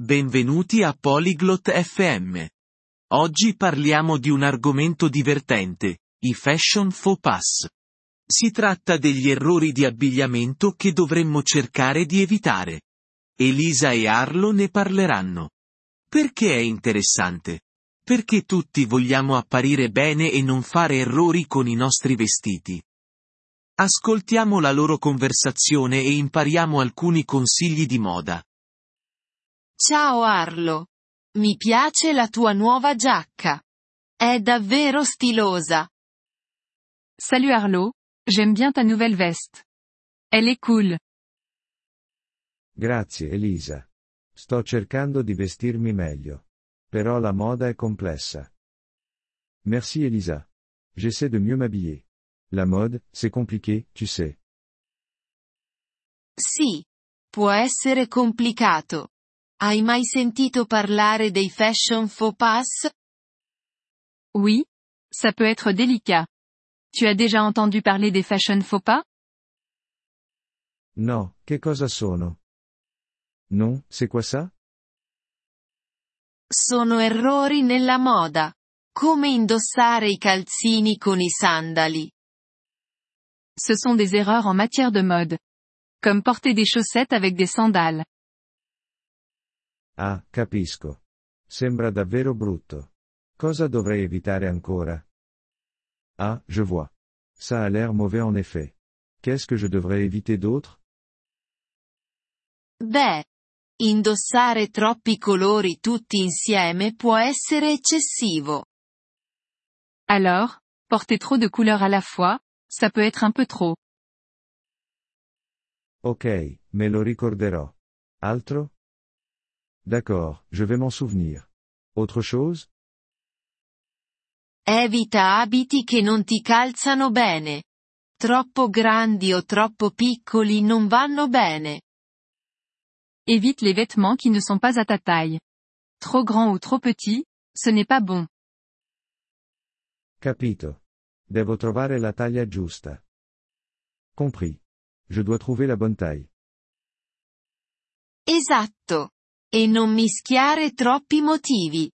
benvenuti a Polyglot FM. Oggi parliamo di un argomento divertente, i fashion faux pas. Si tratta degli errori di abbigliamento che dovremmo cercare di evitare. Elisa e Arlo ne parleranno. Perché è interessante? Perché tutti vogliamo apparire bene e non fare errori con i nostri vestiti. Ascoltiamo la loro conversazione e impariamo alcuni consigli di moda. Ciao Arlo. Mi piace la tua nuova giacca. È davvero stilosa. Salut Arlo, j'aime bien ta nouvelle veste. Elle est cool. Grazie Elisa. Sto cercando di vestirmi meglio. Però la moda è complessa. Merci Elisa. J'essaie de mieux m'habiller. La mode, c'est compliqué, tu sais. Sì. Può essere complicato. Hai mai sentito parlare dei fashion faux pas? Oui, ça peut être délicat. Tu as déjà entendu parler des fashion faux pas? No, che cosa sono? Non, c'est quoi ça? Sono errori nella moda. Come indossare i calzini con i sandali. Ce sont des erreurs en matière de mode. Comme porter des chaussettes avec des sandales. Ah, capisco. Sembra davvero brutto. Cosa dovrei evitare ancora? Ah, je vois. Ça a l'air mauvais en effet. Qu'est-ce que je devrais éviter d'autre? Beh. Indossare troppi colori tutti insieme può essere eccessivo. Alors, porter trop de couleurs à la fois, ça peut être un peu trop. Ok, me lo ricorderò. Altro? D'accord, je vais m'en souvenir. Autre chose? Evita abiti che non ti calzano bene. Troppo grandi o troppo piccoli non vanno bene. Évite les vêtements qui ne sont pas à ta taille. Trop grand ou trop petit, ce n'est pas bon. Capito. Devo trovare la taglia giusta. Compris. Je dois trouver la bonne taille. Esatto. E non mischiare troppi motivi.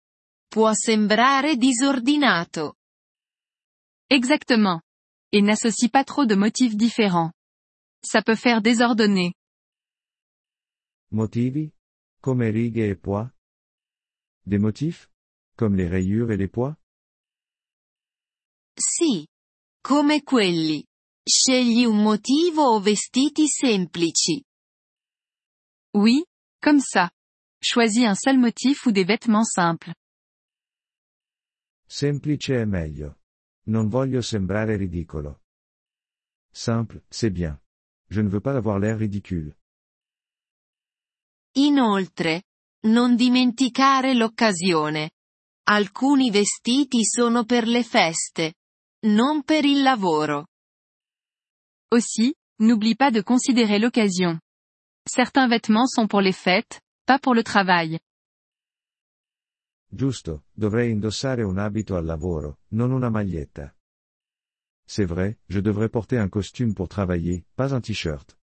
Può sembrare disordinato. Exactement. Et n'associe pas trop de motifs différents. Ça peut faire désordonner. Motivi? Come righe e pois? Des motifs? Comme les rayures et les pois? Sì. Come quelli. Scegli un motivo o vestiti semplici. Oui, comme ça. Choisis un seul motif ou des vêtements simples. Semplice è meglio. Non voglio sembrare ridicolo. Simple, c'est bien. Je ne veux pas avoir l'air ridicule. Inoltre, non dimenticare l'occasione. Alcuni vestiti sono per le feste. Non per il lavoro. Aussi, n'oublie pas de considérer l'occasion. Certains vêtements sont pour les fêtes, pas pour le travail. Giusto, dovrei indossare un abito al lavoro, non una maglietta. C'est vrai, je devrais porter un costume pour travailler, pas un t-shirt.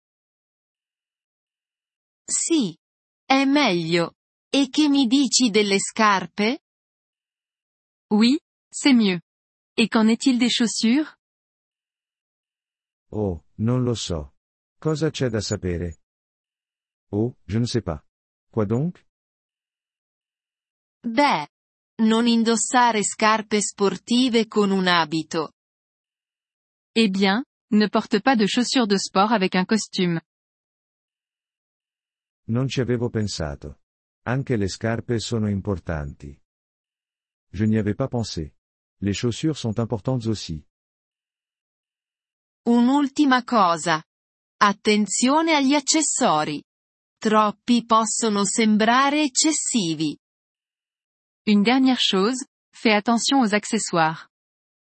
Sì. È meglio. E che mi dici delle scarpe? Oui, c'est mieux. Et qu'en est-il des chaussures? Oh, non lo so. Cosa c'è da sapere? Oh, je ne sais pas. Quoi donc? Beh. Non indossare scarpe sportive con un abito. Eh bien, ne porte pas de chaussures de sport avec un costume. Non ci avevo pensato. Anche le scarpe sono importanti. Je n'y avais pas pensé. Les chaussures sont importantes aussi. Un'ultima cosa. Attenzione agli accessori. Troppi possono sembrare eccessivi. Une dernière chose, fais attention aux accessoires.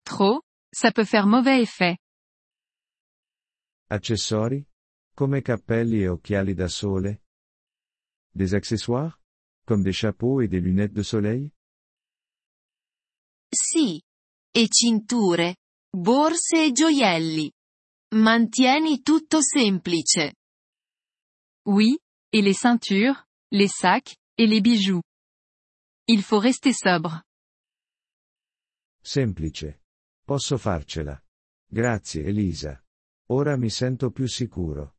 Trop, ça peut faire mauvais effet. Accessori? Come cappelli e occhiali da sole? Des accessoires? Comme des chapeaux et des lunettes de soleil? Sì. E cinture, borse e gioielli. Mantieni tutto semplice. Oui, et les ceintures, les sacs, et les bijoux. Il faut rester sobre. Semplice. Posso farcela. Grazie Elisa. Ora mi sento più sicuro.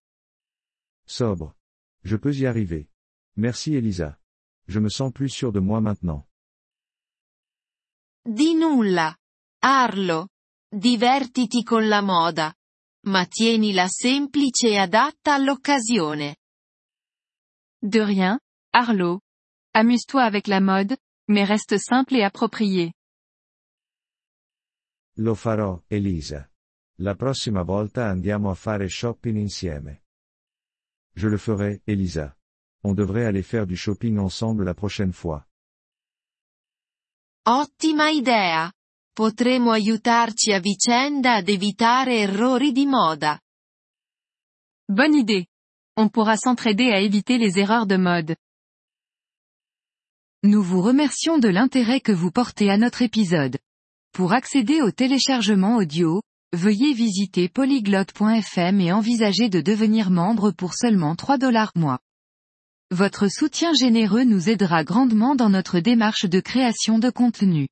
Sobre. Je peux y arriver. Merci Elisa. Je me sens plus sûr de moi maintenant. Di nulla. Arlo. Divertiti con la moda. Ma tienila semplice e adatta all'occasione. De rien, Arlo. Amuse-toi avec la mode, mais reste simple et approprié. Lo farò, Elisa. La prossima volta andiamo a fare shopping insieme. Je le ferai, Elisa. On devrait aller faire du shopping ensemble la prochaine fois. Ottima idea. Potremo aiutarci a vicenda ad evitare errori di moda. Bonne idée. On pourra s'entraider à éviter les erreurs de mode. Nous vous remercions de l'intérêt que vous portez à notre épisode. Pour accéder au téléchargement audio, veuillez visiter polyglotte.fm et envisager de devenir membre pour seulement 3 dollars mois. Votre soutien généreux nous aidera grandement dans notre démarche de création de contenu.